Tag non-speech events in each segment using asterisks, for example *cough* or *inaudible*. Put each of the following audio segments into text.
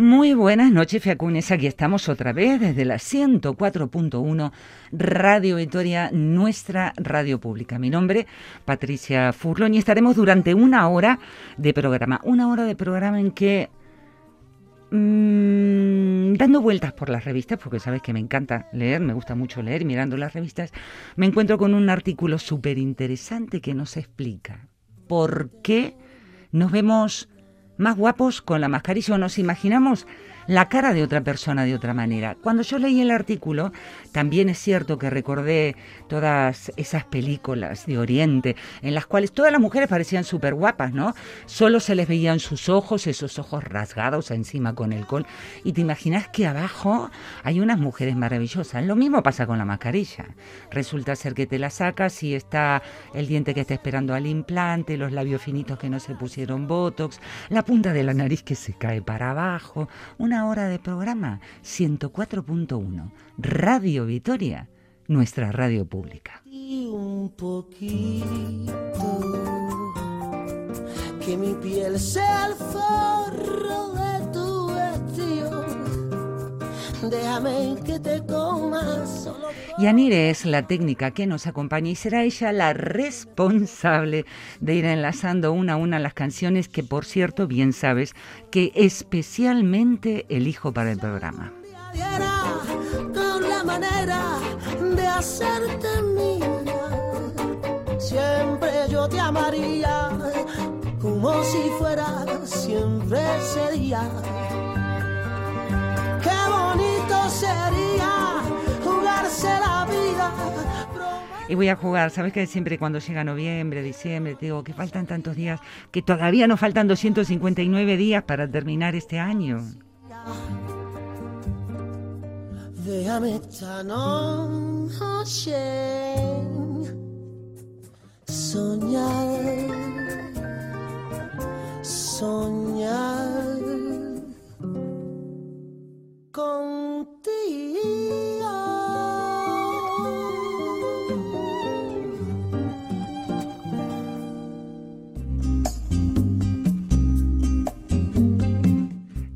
Muy buenas noches, Fiacunes. Aquí estamos otra vez desde la 104.1 Radio Victoria, nuestra radio pública. Mi nombre, Patricia Furlón, y estaremos durante una hora de programa. Una hora de programa en que, mmm, dando vueltas por las revistas, porque sabes que me encanta leer, me gusta mucho leer, mirando las revistas, me encuentro con un artículo súper interesante que nos explica por qué nos vemos más guapos con la mascarilla o nos imaginamos la cara de otra persona de otra manera. Cuando yo leí el artículo, también es cierto que recordé todas esas películas de Oriente en las cuales todas las mujeres parecían súper guapas, ¿no? Solo se les veían sus ojos, esos ojos rasgados encima con el col. Y te imaginas que abajo hay unas mujeres maravillosas. Lo mismo pasa con la mascarilla. Resulta ser que te la sacas y está el diente que está esperando al implante, los labios finitos que no se pusieron botox, la punta de la nariz que se cae para abajo, una hora de programa 104.1 Radio Vitoria, nuestra radio pública. Y un poquito Déjame que te comas solo Yanire es la técnica que nos acompaña y será ella la responsable de ir enlazando una a una las canciones que, por cierto, bien sabes que especialmente elijo para el programa. con la manera de hacerte mía. Siempre yo te amaría como si fuera siempre. Qué bonito sería jugarse la vida. Y voy a jugar, sabes que siempre cuando llega noviembre, diciembre, te digo que faltan tantos días, que todavía nos faltan 259 días para terminar este año. Déjame esta noche soñar, soñar.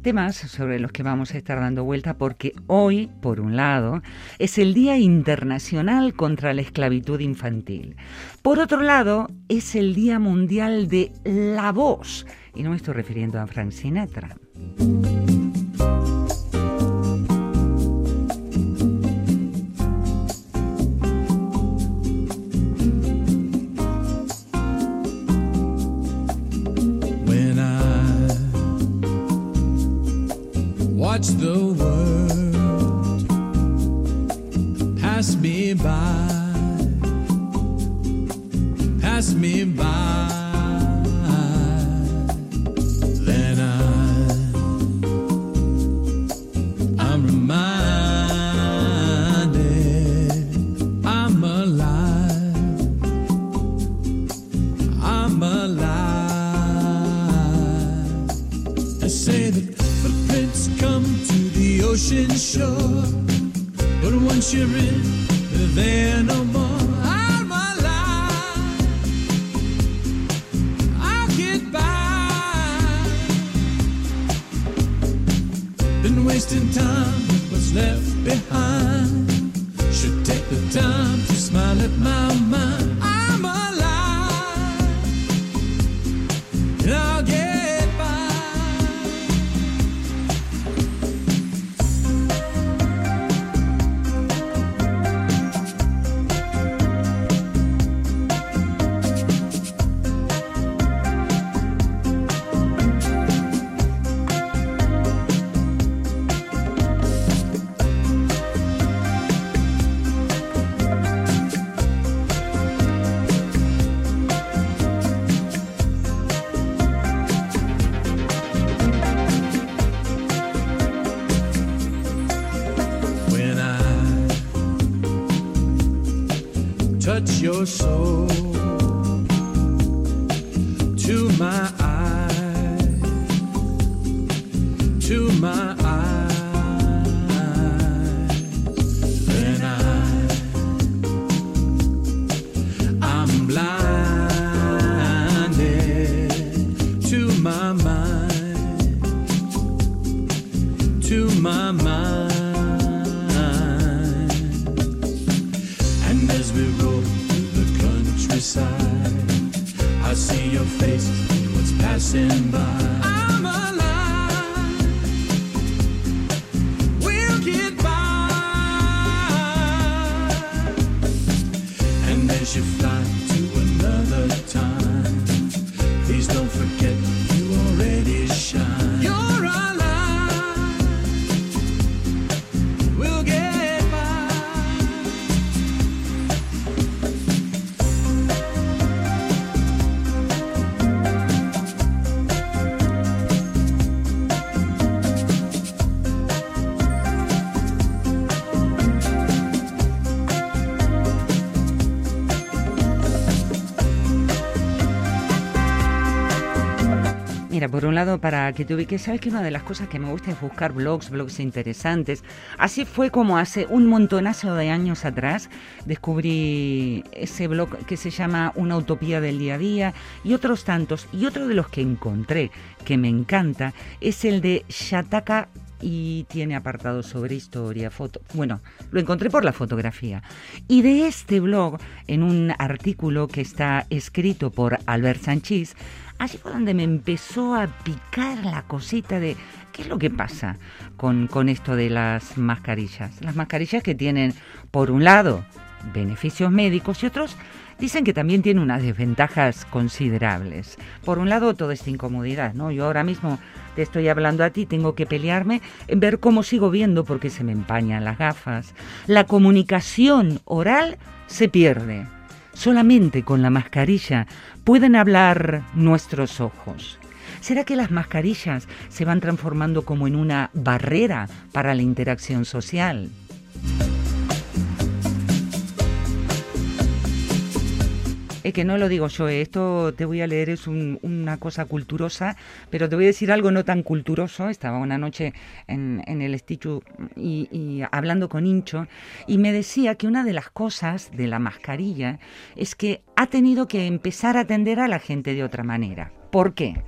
Temas sobre los que vamos a estar dando vuelta porque hoy, por un lado, es el Día Internacional contra la Esclavitud Infantil. Por otro lado, es el Día Mundial de la Voz. Y no me estoy refiriendo a Frank Sinatra. Watch the world pass me by, pass me by, your soul to my eyes, to my face in what's passing by. Para que te ubiques, sabes que una de las cosas que me gusta es buscar blogs, blogs interesantes. Así fue como hace un montonazo de años atrás descubrí ese blog que se llama Una utopía del día a día y otros tantos. Y otro de los que encontré que me encanta es el de Shataka y tiene apartados sobre historia, foto. Bueno, lo encontré por la fotografía. Y de este blog, en un artículo que está escrito por Albert Sanchís, allí fue donde me empezó a picar la cosita de qué es lo que pasa con, con esto de las mascarillas. Las mascarillas que tienen, por un lado, beneficios médicos y otros dicen que también tiene unas desventajas considerables. Por un lado, toda esta incomodidad, ¿no? Yo ahora mismo te estoy hablando a ti, tengo que pelearme en ver cómo sigo viendo porque se me empañan las gafas. La comunicación oral se pierde. Solamente con la mascarilla pueden hablar nuestros ojos. ¿Será que las mascarillas se van transformando como en una barrera para la interacción social? Es que no lo digo yo, eh, esto te voy a leer, es un- una cosa culturosa, pero te voy a decir algo no tan culturoso. Estaba una noche en, el Estichu y, y hablando con Hincho y me decía que una de las cosas de la mascarilla es que ha tenido que empezar a atender a la gente de otra manera. ¿Por qué?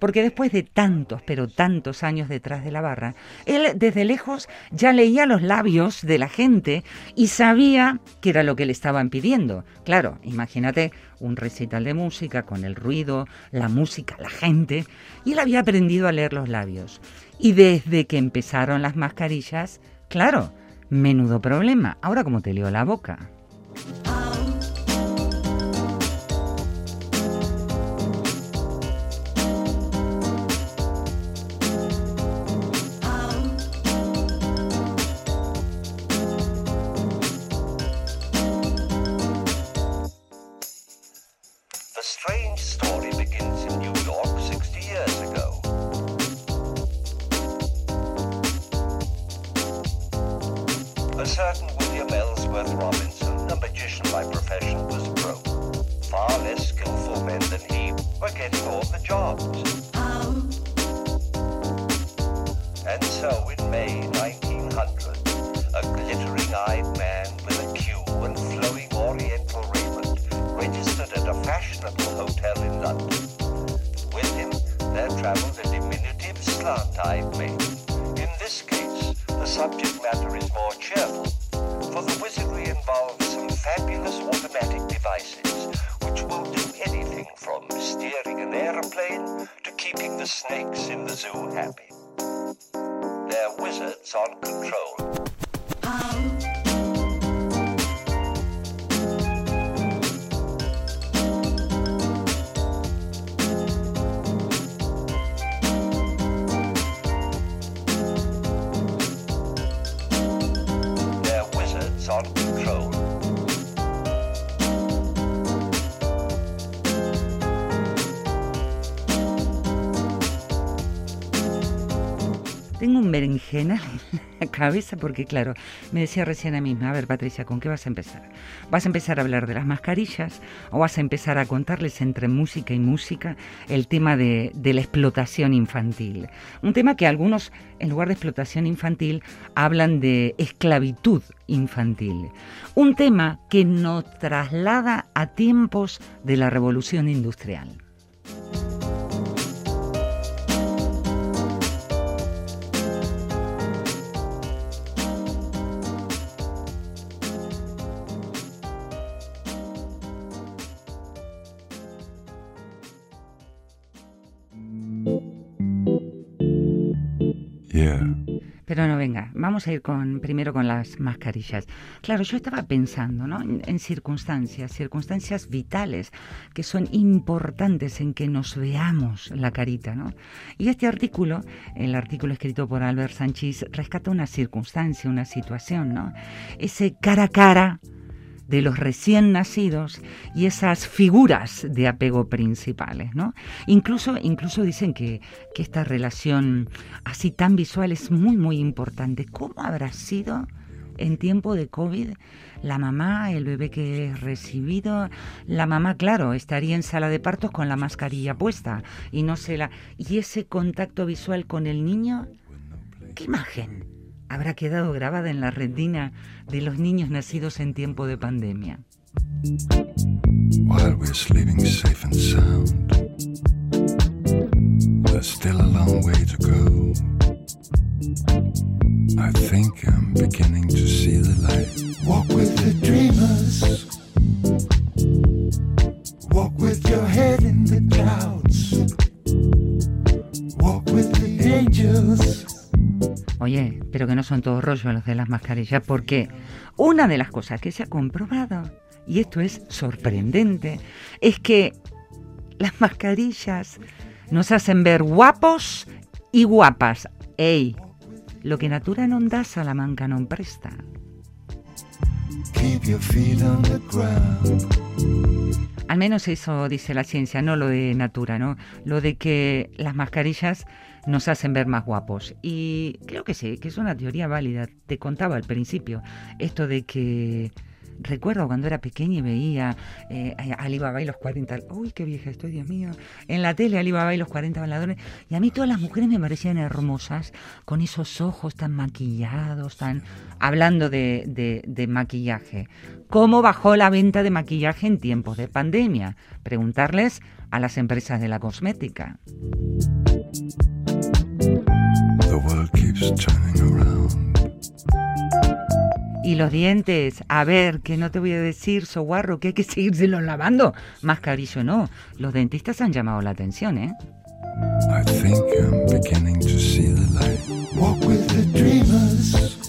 Porque después de tantos, pero tantos años detrás de la barra, él desde lejos ya leía los labios de la gente y sabía qué era lo que le estaban pidiendo. Claro, imagínate un recital de música con el ruido, la música, la gente, y él había aprendido a leer los labios. Y desde que empezaron las mascarillas, claro, menudo problema. Ahora, ¿cómo te leo la boca? Certain un berenjenal en la cabeza porque, claro, me decía recién a mí misma, a ver, Patricia, ¿con qué vas a empezar? ¿Vas a empezar a hablar de las mascarillas o vas a empezar a contarles entre música y música el tema de, de la explotación infantil? Un tema que algunos, en lugar de explotación infantil, hablan de esclavitud infantil. Un tema que nos traslada a tiempos de la revolución industrial. Pero no, venga, vamos a ir con, primero con las mascarillas. Claro, yo estaba pensando ¿no? en, en circunstancias, circunstancias vitales que son importantes en que nos veamos la carita. ¿no? Y este artículo, el artículo escrito por Albert Sánchez, rescata una circunstancia, una situación, ¿no? ese cara a cara de los recién nacidos y esas figuras de apego principales, ¿no? Incluso, incluso dicen que, que esta relación así tan visual es muy, muy importante. ¿Cómo habrá sido en tiempo de COVID la mamá, el bebé que es recibido? La mamá, claro, estaría en sala de partos con la mascarilla puesta y no se la... ¿Y ese contacto visual con el niño? ¿Qué imagen? Habrá quedado grabada en la retina de los niños nacidos en tiempo de pandemia. While we're sleeping safe and sound, there's still a long way to go. I think I'm beginning to see the light. Walk with the dreamers. Walk with your head in the clouds. Walk with the angels. Oye, pero que no son todos rollos los de las mascarillas, porque una de las cosas que se ha comprobado, y esto es sorprendente, es que las mascarillas nos hacen ver guapos y guapas. Ey, lo que natura non da, Salamanca non presta. Keep your feet on the ground. Al menos eso dice la ciencia, no lo de Natura, ¿no? Lo de que las mascarillas nos hacen ver más guapos. Y creo que sí, que es una teoría válida. Te contaba al principio esto de que recuerdo cuando era pequeña y veía eh, Alibaba y los 40, uy, qué vieja estoy, Dios mío, en la tele Alibaba y los 40 bailadores, y a mí todas las mujeres me parecían hermosas, con esos ojos tan maquillados, tan hablando de- de maquillaje. ¿Cómo bajó la venta de maquillaje en tiempos de pandemia? Preguntarles a las empresas de la cosmética. Y los dientes, a ver, que no te voy a decir, soguarro, que hay que *laughs* seguírselos lavando. Mascarillo no. Los dentistas han llamado la atención, ¿eh? I think I'm beginning to see the light. Walk with the dreamers.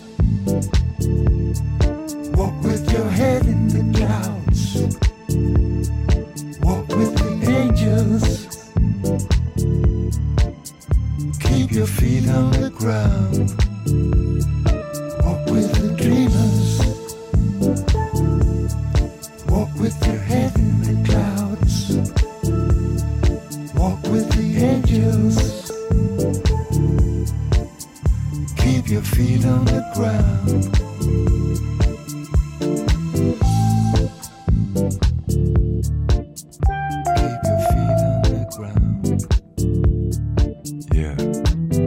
Your feet on the ground. Walk with the dreamers. Walk with your head in the clouds. Walk with the angels. Keep your feet on the ground. Yeah.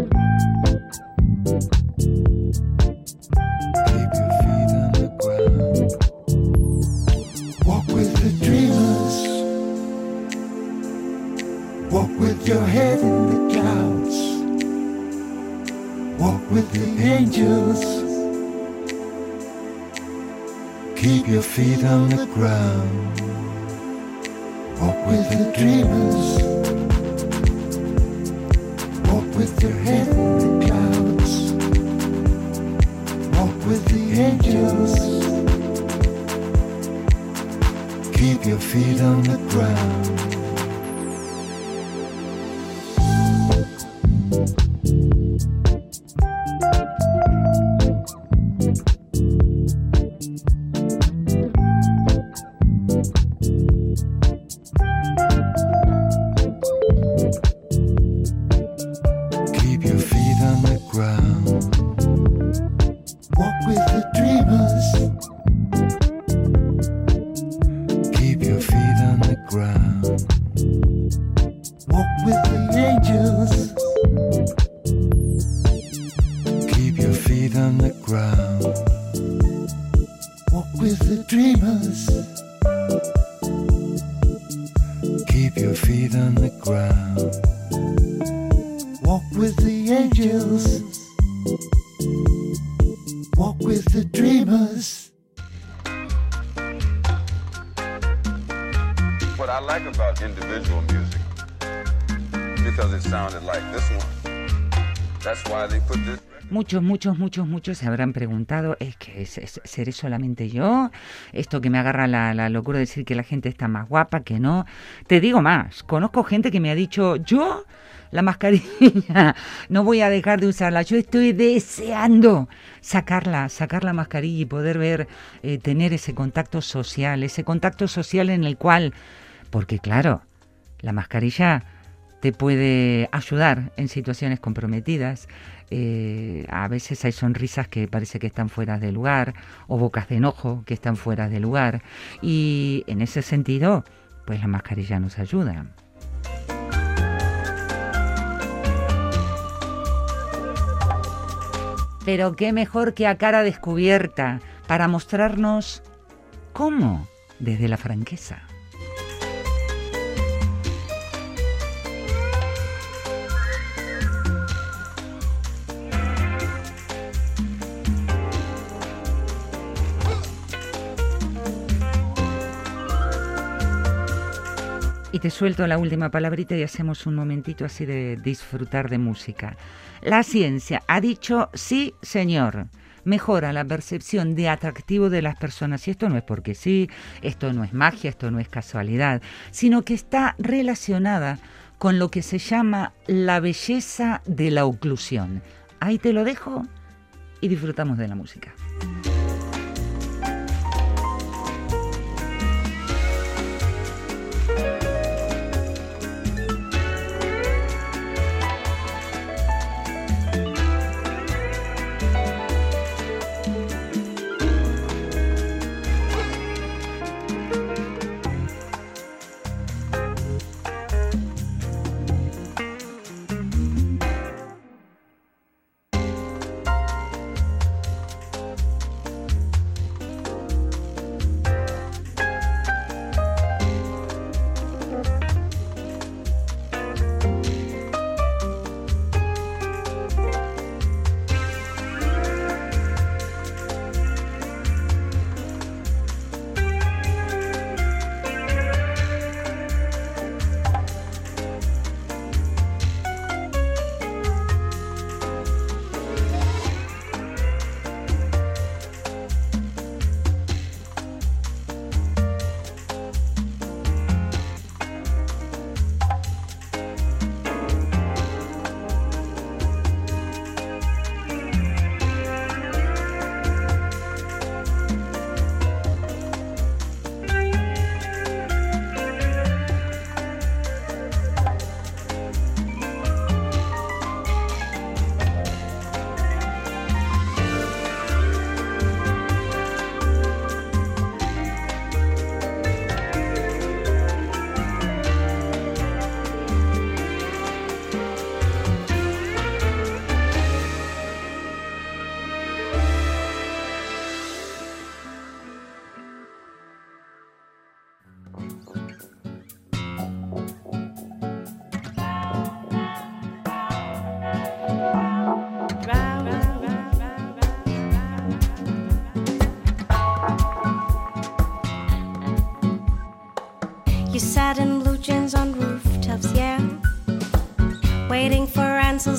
Muchos, muchos, muchos, muchos se habrán preguntado, ¿es que seré solamente yo? Esto que me agarra la, la locura de decir que la gente está más guapa, que no. Te digo más, conozco gente que me ha dicho, yo la mascarilla *laughs* no voy a dejar de usarla, yo estoy deseando sacarla, sacar la mascarilla y poder ver, eh, tener ese contacto social, ese contacto social en el cual, porque claro, la mascarilla te puede ayudar en situaciones comprometidas. Eh, a veces hay sonrisas que parece que están fuera de lugar o bocas de enojo que están fuera de lugar. Y en ese sentido, pues la mascarilla nos ayuda. Pero qué mejor que a cara descubierta para mostrarnos cómo desde la franqueza. Y te suelto la última palabrita y hacemos un momentito así de disfrutar de música. La ciencia ha dicho sí, señor. Mejora la percepción de atractivo de las personas. Y esto no es porque sí, esto no es magia, esto no es casualidad, sino que está relacionada con lo que se llama la belleza de la oclusión. Ahí te lo dejo y disfrutamos de la música.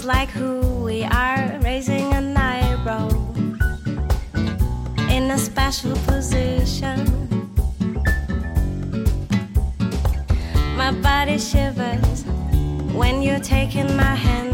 Like who we are, raising an eyebrow in a special position. My body shivers when you're taking my hand,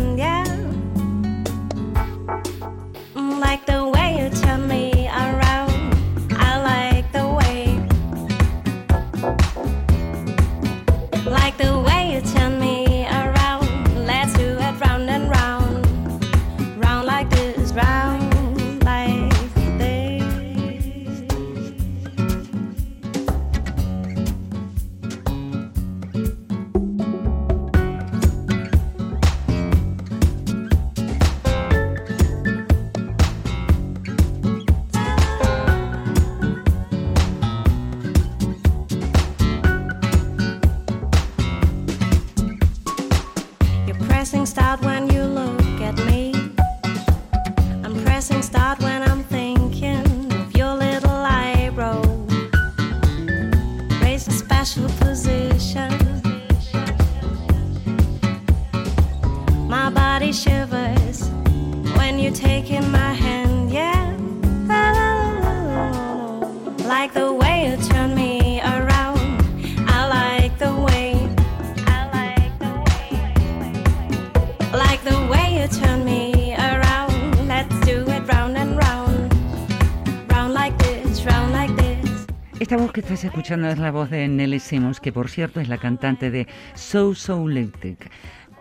Esta voz que estás escuchando es la voz de Nelly Simmons, que por cierto es la cantante de So So Electric.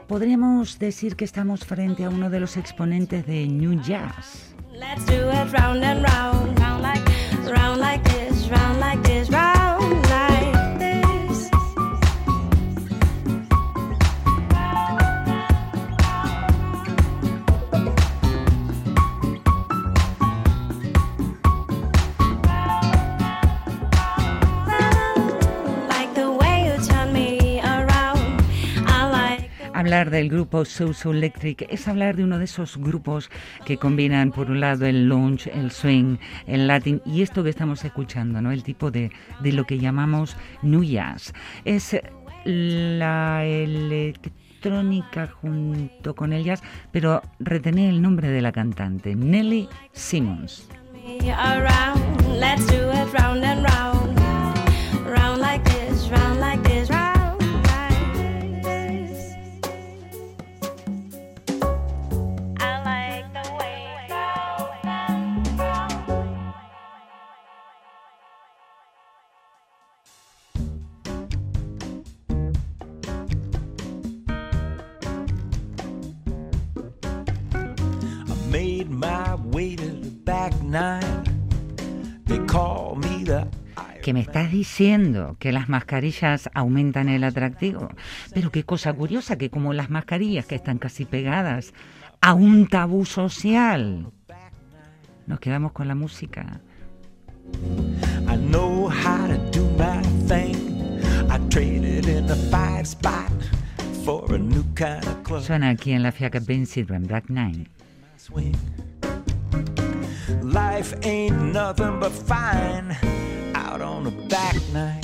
Podríamos decir que estamos frente a uno de los exponentes de New Jazz. Hablar del grupo So So Electric es hablar de uno de esos grupos que combinan por un lado el lounge, el swing, el latin y esto que estamos escuchando, ¿no? El tipo de, de lo que llamamos new jazz. Es la electrónica junto con el jazz, pero retener el nombre de la cantante, Nelly Simmons. Que me estás diciendo que las mascarillas aumentan el atractivo. Pero qué cosa curiosa que como las mascarillas que están casi pegadas a un tabú social. Nos quedamos con la música. I know how to do my thing. I traded in a five spot for a new kind of club Suena aquí en la Fiaca Ben Sidran Black Nine. swing. Life ain't nothing but fine out on the back nine.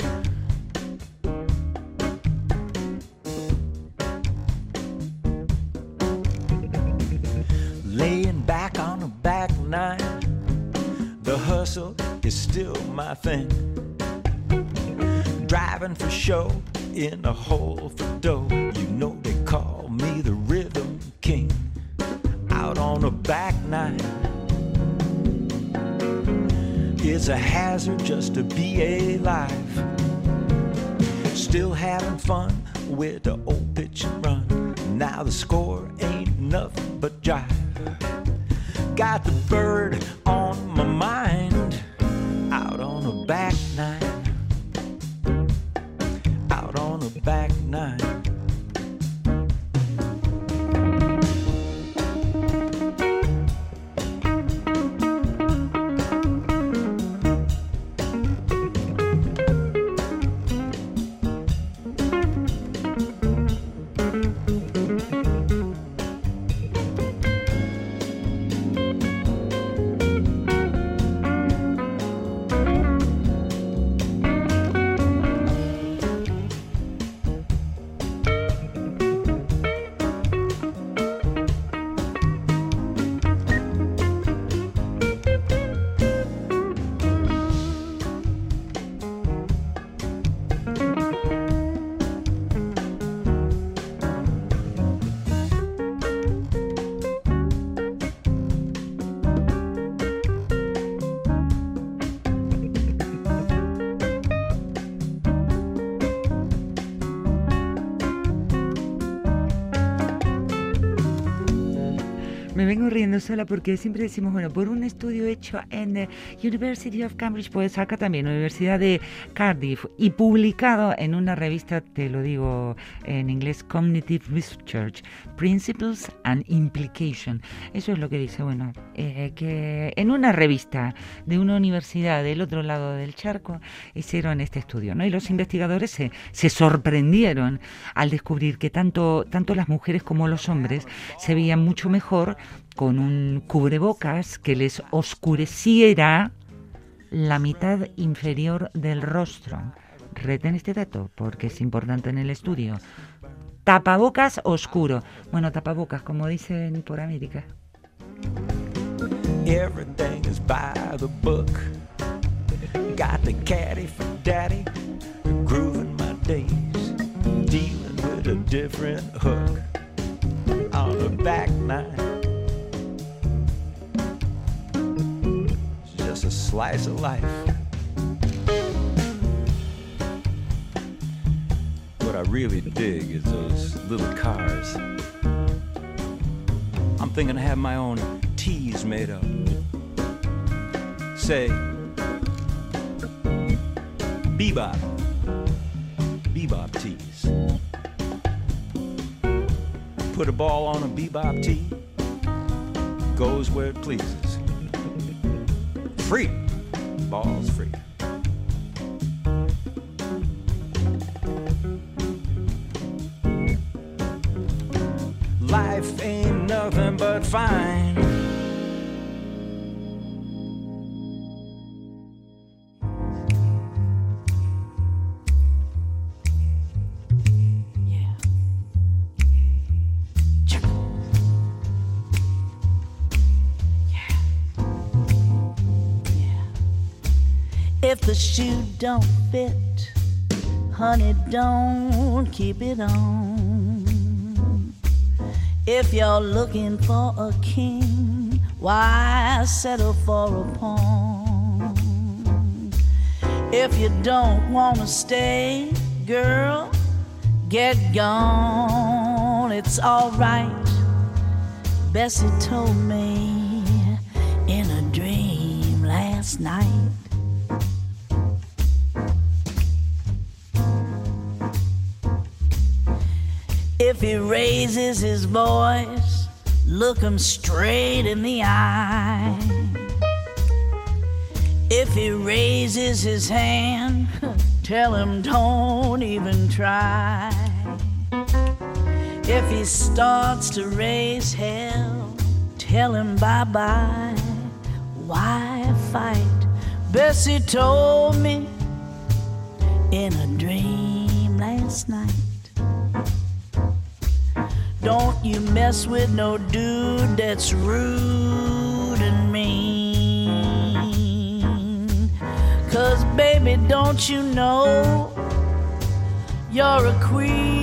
Laying back on the back nine, the hustle is still my thing. Driving for show in a hole for dough. It's a hazard just to be alive. Still having fun with the old pitch and run. Now the score ain't nothing but jive. Got the bird on my mind. Out on the back nine. Sola porque siempre decimos, bueno, por un estudio hecho en eh, University of Cambridge, pues acá también, Universidad de Cardiff, y publicado en una revista, te lo digo en inglés, Cognitive Research, Principles and Implication. Eso es lo que dice, bueno, eh, que en una revista de una universidad del otro lado del charco hicieron este estudio, ¿no? Y los investigadores se, se sorprendieron al descubrir que tanto, tanto las mujeres como los hombres se veían mucho mejor con un cubrebocas que les oscureciera la mitad inferior del rostro. Reten este dato porque es importante en el estudio. Tapabocas oscuro. Bueno, tapabocas, como dicen por América. Everything is by the book. Got the caddy for daddy. Just a slice of life. What I really dig is those little cars. I'm thinking to have my own teas made up. Say, bebop, bebop tees. Put a ball on a bebop tee, goes where it pleases. Free, balls free. Life ain't nothing but fine. Don't fit, honey, don't keep it on. If you're looking for a king, why settle for a pawn? If you don't wanna stay, girl, get gone. It's alright. Bessie told me in a dream last night. If he raises his voice, look him straight in the eye. If he raises his hand, *laughs* tell him don't even try. If he starts to raise hell, tell him bye bye. Why fight? Bessie told me in a dream last night. Don't you mess with no dude that's rude and mean. Cause, baby, don't you know you're a queen?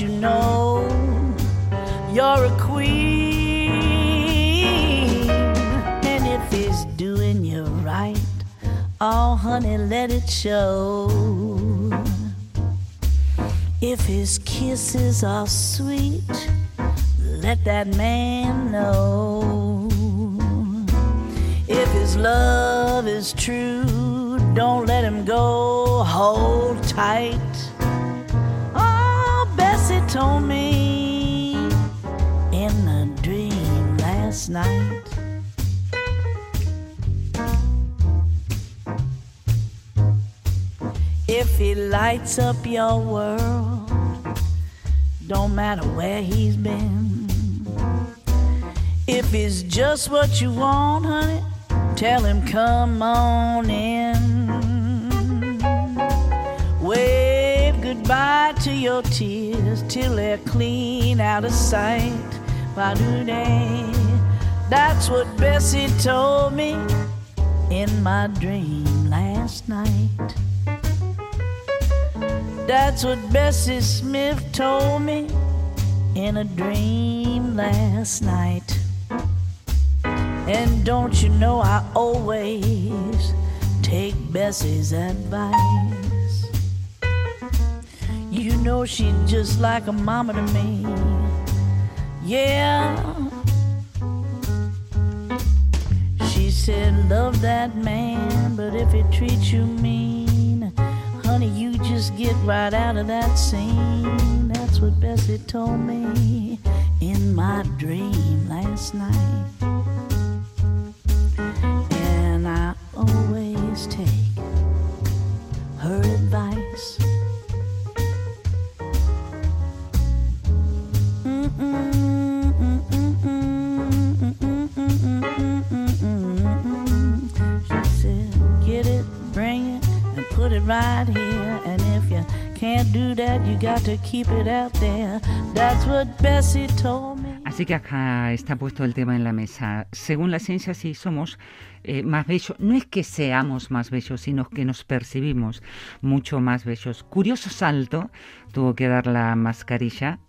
You know you're a queen? And if he's doing you right, oh honey, let it show. If his kisses are sweet, let that man know. If his love is true, don't let him go. Hold tight. If he lights up your world, don't matter where he's been. If he's just what you want, honey, tell him come on in. Wave goodbye to your tears till they're clean out of sight. Ba-doo-day. That's what Bessie told me in my dream last night. That's what Bessie Smith told me in a dream last night. And don't you know I always take Bessie's advice? You know she's just like a mama to me. Yeah. She said, Love that man, but if he treats you mean, just get right out of that scene. That's what Bessie told me in my dream last night. And I always take her advice. She said, Get it, bring it, and put it right here. If you can't do that, you got to keep it out there. That's what Bessie told me. Así que acá está puesto el tema en la mesa. Según la ciencia, sí somos eh, más bellos. No es que seamos más bellos, sino que nos percibimos mucho más bellos. Curioso salto tuvo que dar la mascarilla.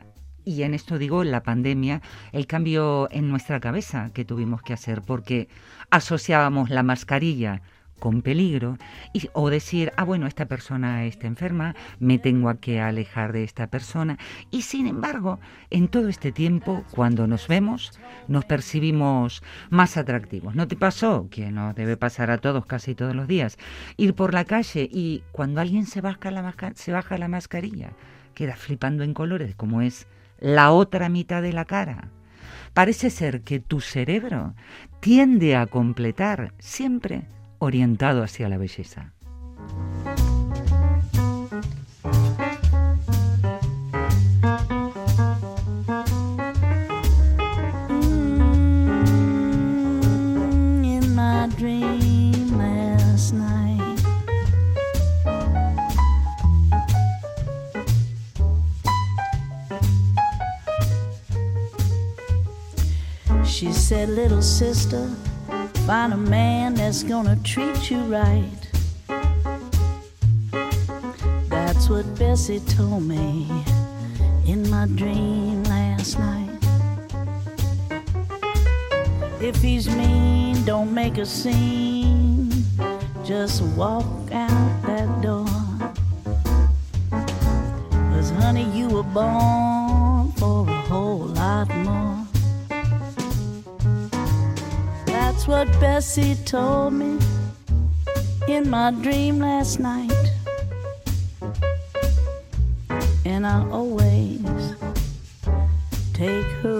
Y en esto digo la pandemia, el cambio en nuestra cabeza que tuvimos que hacer, porque asociábamos la mascarilla con peligro y, o decir, ah, bueno, esta persona está enferma, me tengo que alejar de esta persona. Y sin embargo, en todo este tiempo, cuando nos vemos, nos percibimos más atractivos. ¿No te pasó? Que nos debe pasar a todos casi todos los días. Ir por la calle y cuando alguien se baja la, se baja la mascarilla, queda flipando en colores, como es la otra mitad de la cara. Parece ser que tu cerebro tiende a completar siempre orientado hacia la belleza. Mm, Little sister, find a man that's gonna treat you right. That's what Bessie told me in my dream last night. If he's mean, don't make a scene. Just walk out that door. Cause honey, you were born for a whole lot more. What Bessie told me in my dream last night. And I always take her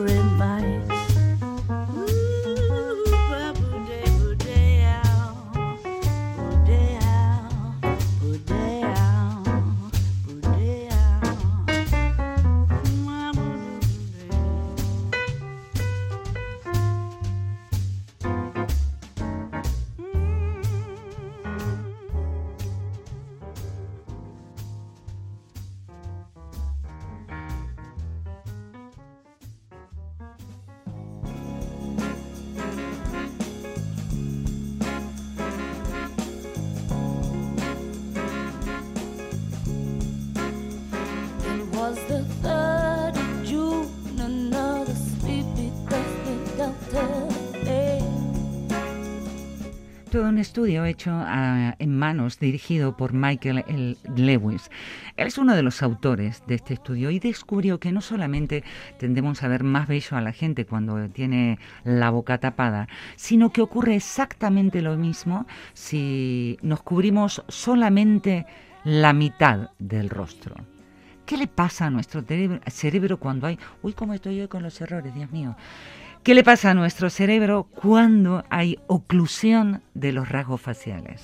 un estudio hecho ah, en manos, dirigido por Michael. Lewis. Él es uno de los autores de este estudio y descubrió que no solamente tendemos a ver más bello a la gente cuando tiene la boca tapada, sino que ocurre exactamente lo mismo si nos cubrimos solamente la mitad del rostro. ¿Qué le pasa a nuestro cerebro cuando hay... Uy, cómo estoy hoy con los errores, Dios mío. ¿Qué le pasa a nuestro cerebro cuando hay oclusión de los rasgos faciales?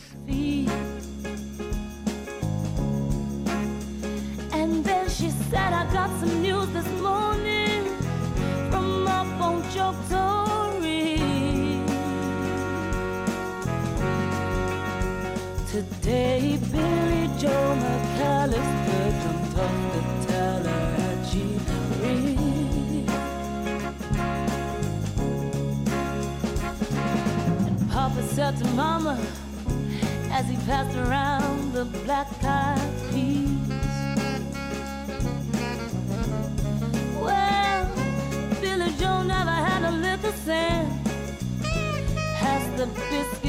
Said to Mama as he passed around the black eyed peas. Well, Billy Joe never had a lick of sense. Has the biscuits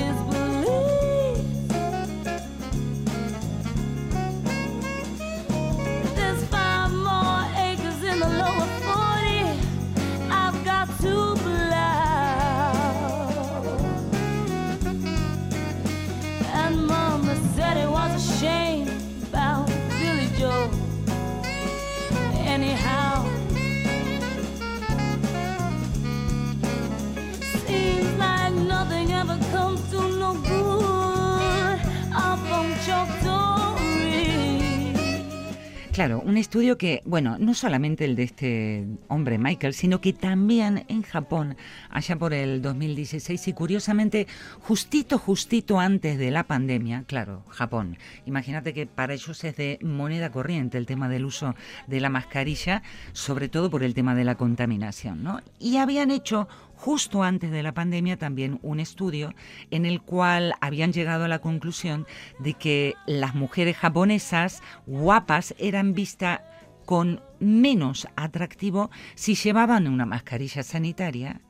Claro, un estudio que, bueno, no solamente el de este hombre Michael, sino que también en Japón, allá por el 2016 y curiosamente, justito, justito antes de la pandemia, claro, Japón. Imagínate que para ellos es de moneda corriente el tema del uso de la mascarilla, sobre todo por el tema de la contaminación, ¿no? Y habían hecho justo antes de la pandemia también un estudio en el cual habían llegado a la conclusión de que las mujeres japonesas guapas eran vistas con menos atractivo si llevaban una mascarilla sanitaria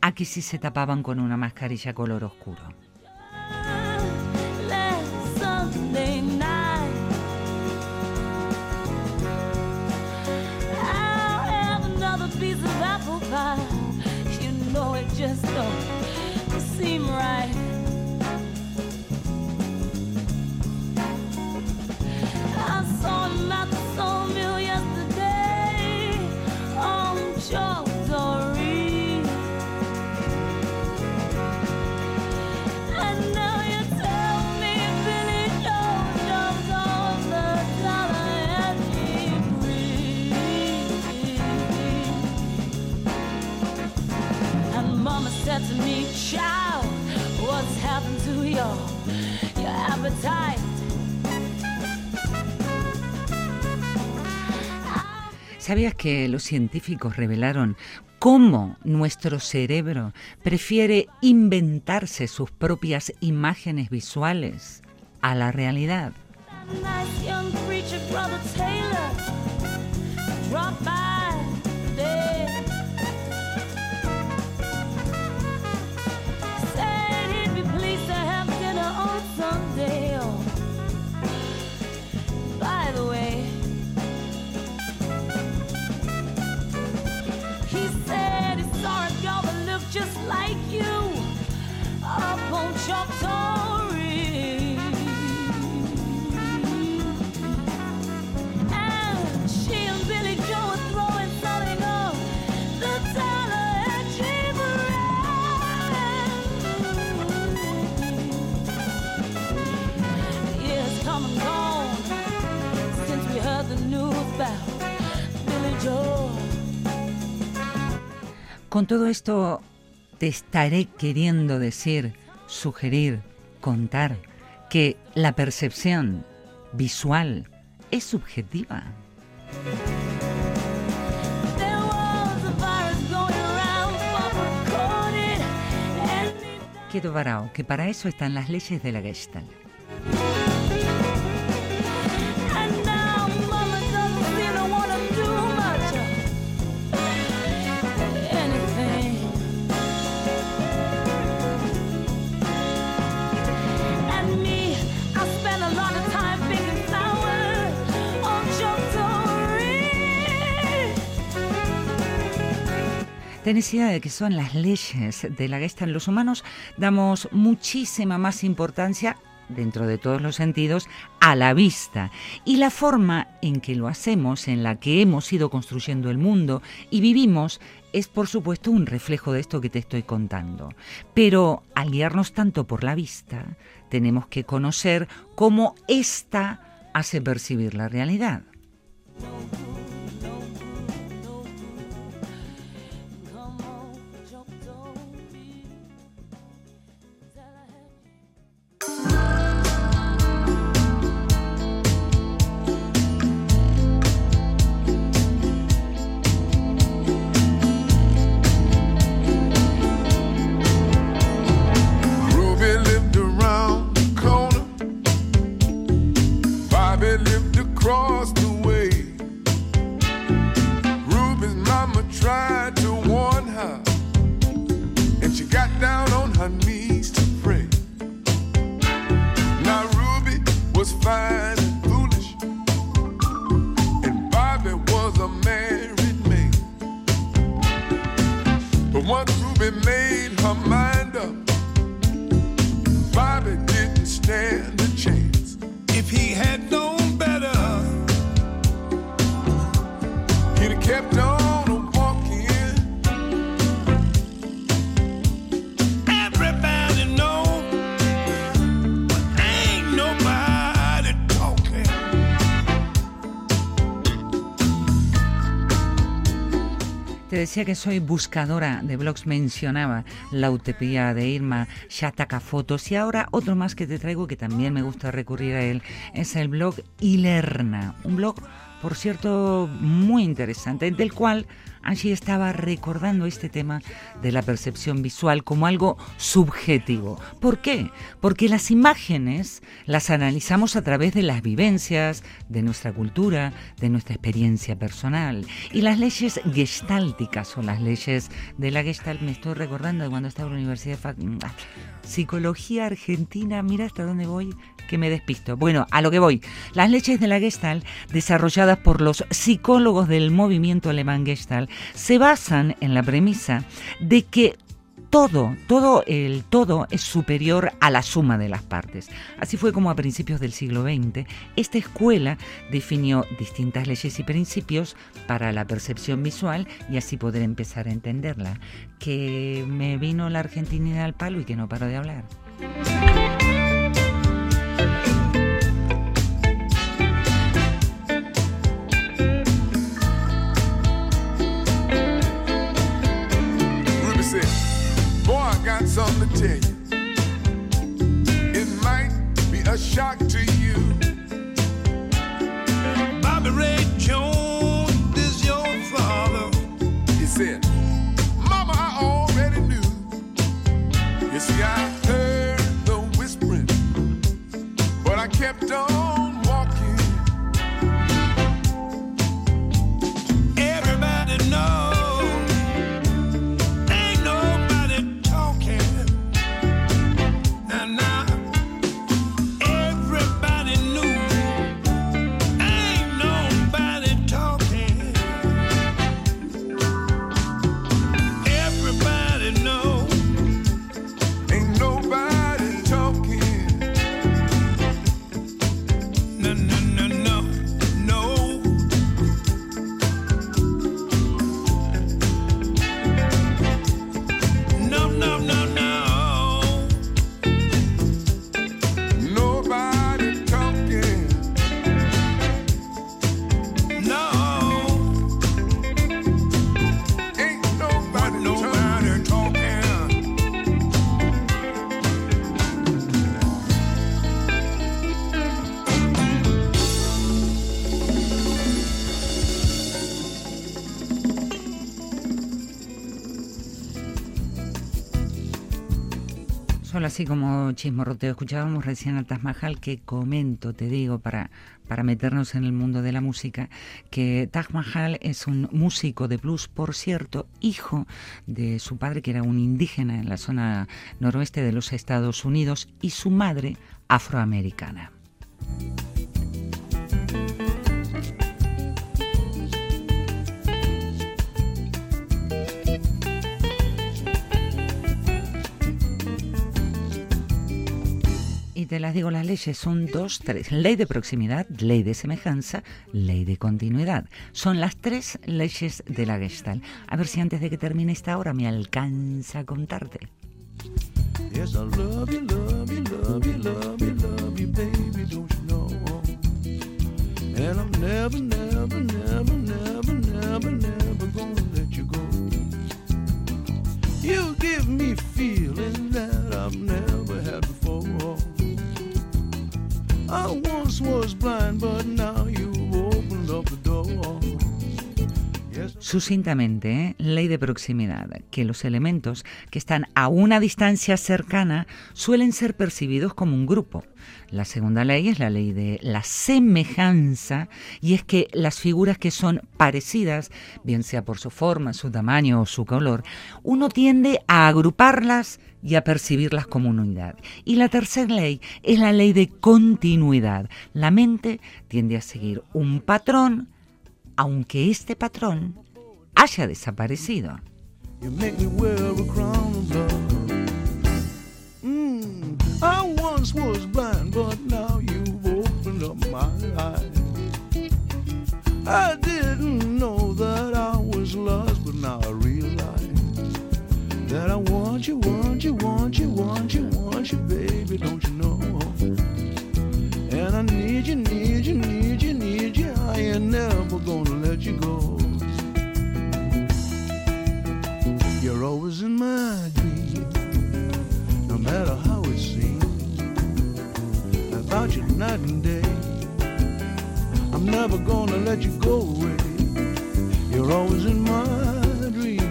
a que si se tapaban con una mascarilla color oscuro. Just don't ¿Sabías que los científicos revelaron cómo nuestro cerebro prefiere inventarse sus propias imágenes visuales a la realidad? Con todo esto te estaré queriendo decir, sugerir, contar que la percepción visual es subjetiva. Quedo varao, que para eso están las leyes de la Gestalt. Ten idea de que son las leyes de la Gestalt. Los humanos damos muchísima más importancia, dentro de todos los sentidos, a la vista. Y la forma en que lo hacemos, en la que hemos ido construyendo el mundo y vivimos, es por supuesto un reflejo de esto que te estoy contando. Pero al guiarnos tanto por la vista, tenemos que conocer cómo ésta hace percibir la realidad. try decía que soy buscadora de blogs, mencionaba la utopía de Irma Shataka Fotos. Y ahora otro más que te traigo que también me gusta recurrir a él es el blog Ilerna, un blog por cierto muy interesante del cual Angie estaba recordando este tema de la percepción visual como algo subjetivo. ¿Por qué? Porque las imágenes las analizamos a través de las vivencias, de nuestra cultura, de nuestra experiencia personal. Y las leyes gestálticas o las leyes de la gestalt, me estoy recordando de cuando estaba en la Universidad de Fac- ah, Psicología Argentina, mira hasta dónde voy, que me despisto. Bueno, a lo que voy. Las leyes de la Gestalt, desarrolladas por los psicólogos del movimiento alemán Gestalt, se basan en la premisa de que todo, todo el todo es superior a la suma de las partes. Así fue como a principios del siglo XX esta escuela definió distintas leyes y principios para la percepción visual y así poder empezar a entenderla. Que me vino la argentinidad al palo y que no paro de hablar. Solo así como chismorroteo. Escuchábamos recién al Taj Mahal que comento, te digo, para, para meternos en el mundo de la música, que Taj Mahal es un músico de blues, por cierto, hijo de su padre, que era un indígena en la zona noroeste de los Estados Unidos, y su madre afroamericana. Y te las digo, las leyes son dos, tres. Ley de proximidad, ley de semejanza, ley de continuidad. Son las tres leyes de la Gestalt. A ver si antes de que termine esta hora me alcanza a contarte. You, give me feeling that I've never had before. I once was blind, but now you've opened up the door. Sucintamente, ¿eh? ley de proximidad, que los elementos que están a una distancia cercana suelen ser percibidos como un grupo. La segunda ley es la ley de la semejanza, y es que las figuras que son parecidas, bien sea por su forma, su tamaño o su color, uno tiende a agruparlas y a percibirlas como una unidad. Y la tercera ley es la ley de continuidad. La mente tiende a seguir un patrón aunque este patrón haya desaparecido. In my dream, no matter how it seems. About you night and day. I'm never gonna let you go away. You're always in my dream,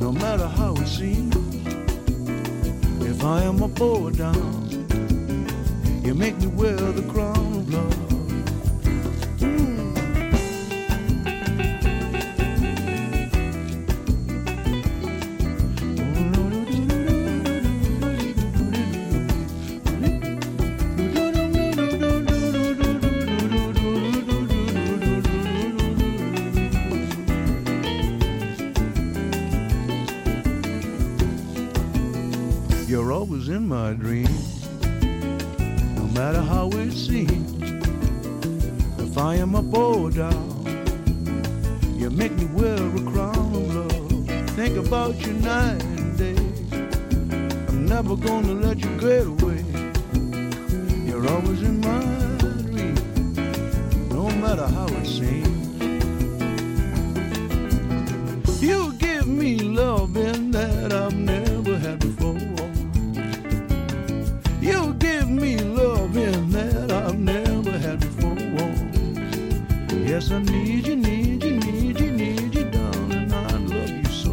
no matter how it seems. If I am a poet down, you make me wear the crown give me loving that I've never had before. You give me loving that I've never had before. Yes, I need you, need you, need you, need you, darling. I love you so.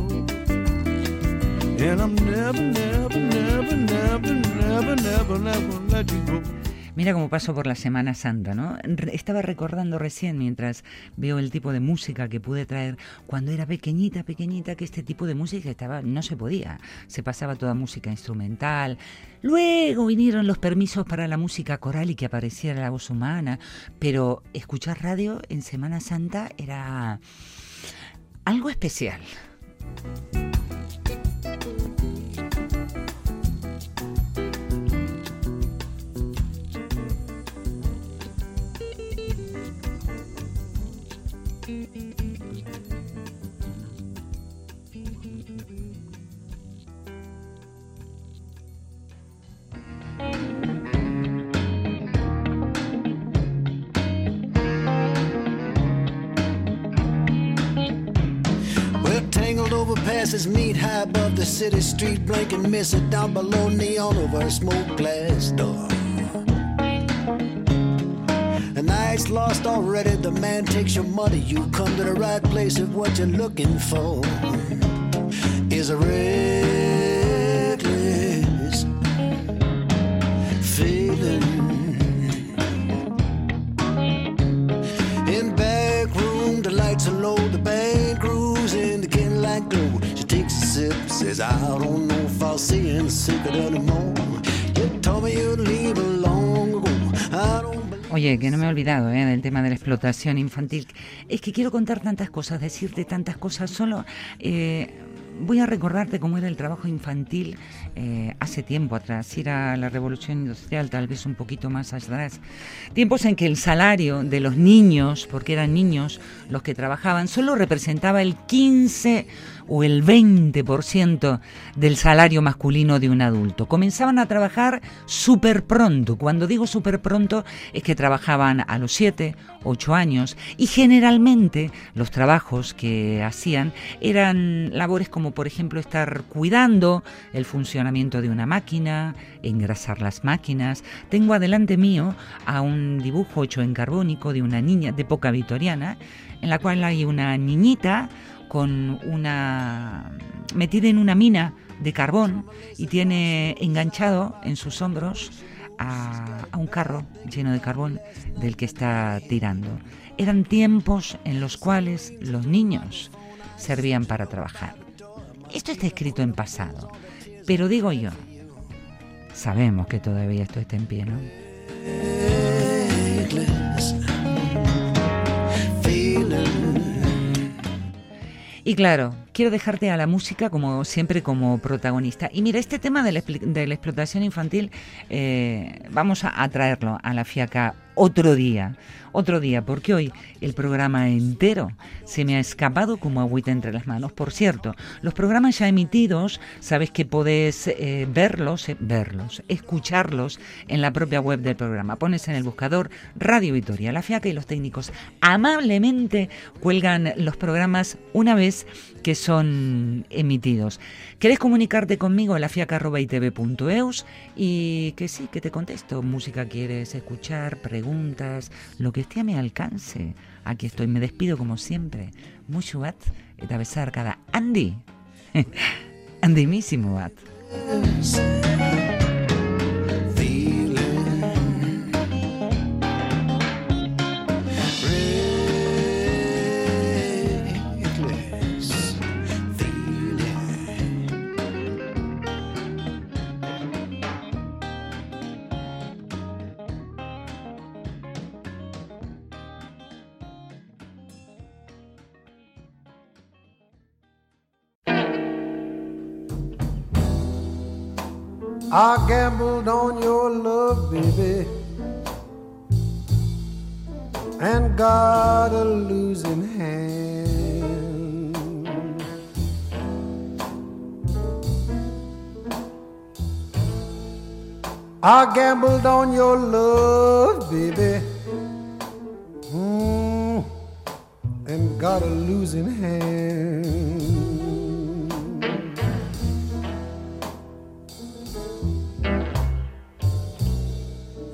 And I'm never, never, never, never, never, never, never let you go. Mira cómo paso por la Semana Santa, ¿no? Estaba recordando recién, mientras veo el tipo de música que pude traer cuando era pequeñita, pequeñita, que este tipo de música estaba, no se podía. Se pasaba toda música instrumental. Luego vinieron los permisos para la música coral y que apareciera la voz humana. Pero escuchar radio en Semana Santa era algo especial. Over meet high above the city street, blinking, missing down below neon over a smoke glass door. The night's lost already, the man takes your money. You come to the right place if what you're looking for is a reckless a Oye, que no me he olvidado ¿eh? del tema de la explotación infantil. Es que quiero contar tantas cosas, decirte tantas cosas. Solo eh, voy a recordarte cómo era el trabajo infantil eh, hace tiempo atrás. Era la revolución industrial, tal vez un poquito más atrás. Tiempos en que el salario de los niños, porque eran niños los que trabajaban, solo representaba el 15 o el 20% del salario masculino de un adulto. Comenzaban a trabajar súper pronto. Cuando digo súper pronto es que trabajaban a los 7, 8 años y generalmente los trabajos que hacían eran labores como por ejemplo estar cuidando el funcionamiento de una máquina, engrasar las máquinas. Tengo adelante mío a un dibujo hecho en carbónico de una niña de época victoriana en la cual hay una niñita con una metida en una mina de carbón y tiene enganchado en sus hombros a, a un carro lleno de carbón del que está tirando. Eran tiempos en los cuales los niños servían para trabajar. Esto está escrito en pasado, pero digo yo, sabemos que todavía esto está en pie, ¿no? Y claro, quiero dejarte a la música como siempre como protagonista. Y mira, este tema de la, explotación infantil, eh, vamos a, a traerlo a la fiaca otro día, otro día, porque hoy el programa entero se me ha escapado como agüita entre las manos. Por cierto, los programas ya emitidos, sabes que podés eh, verlos, eh, verlos, escucharlos en la propia web del programa. Pones en el buscador Radio Vitoria, la fiaca y los técnicos amablemente cuelgan los programas una vez que son emitidos. ¿Querés comunicarte conmigo a lafiaca.itv.eus? Y que sí, que te contesto. Música quieres escuchar, preguntas, lo que esté a mi alcance. Aquí estoy, me despido como siempre. Mucho bat, eta besar cada Andy. *laughs* Andimísimo bat. I gambled on your love, baby, and got a losing hand. I gambled on your love, baby, mm, and got a losing hand.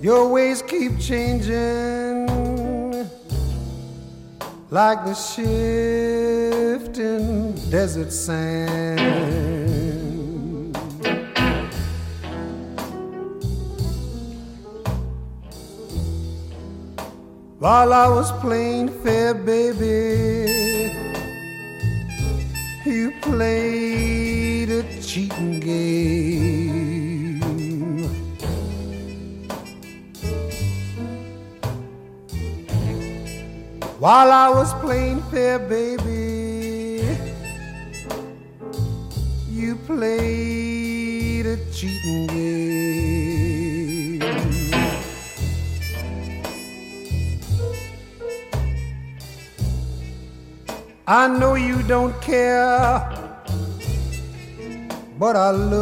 Your ways keep changing like the shifting desert sand. While I was playing fair, baby, you played a cheating game. While I was playing fair, baby, you played a cheating game. I know you don't care, but I love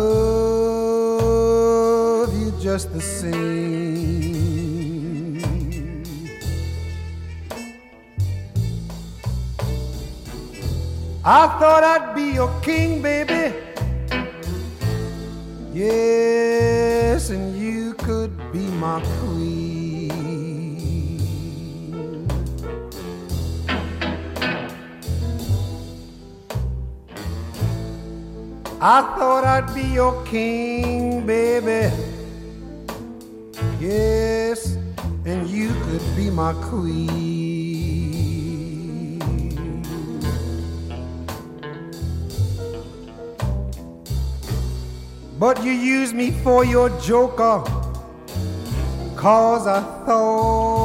you just the same. I thought I'd be your king, baby. Yes, and you could be my queen. I thought I'd be your king, baby. Yes, and you could be my queen. But you used me for your joker, cause I thought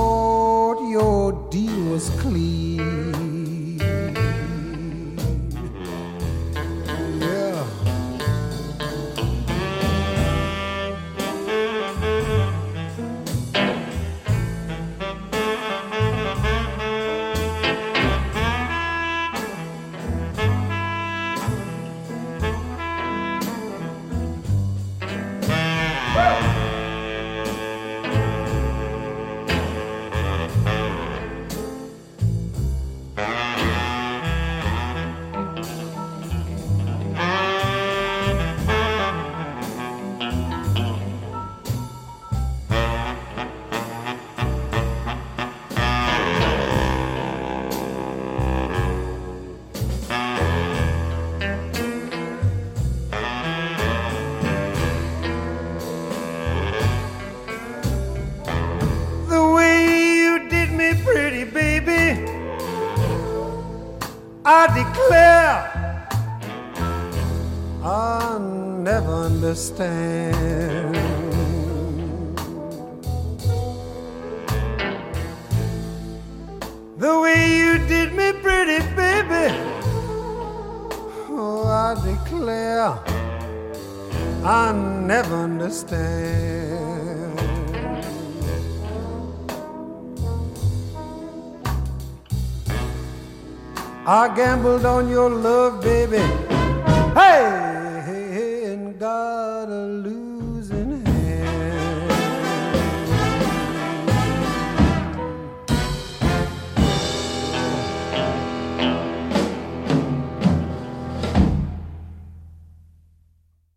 your love,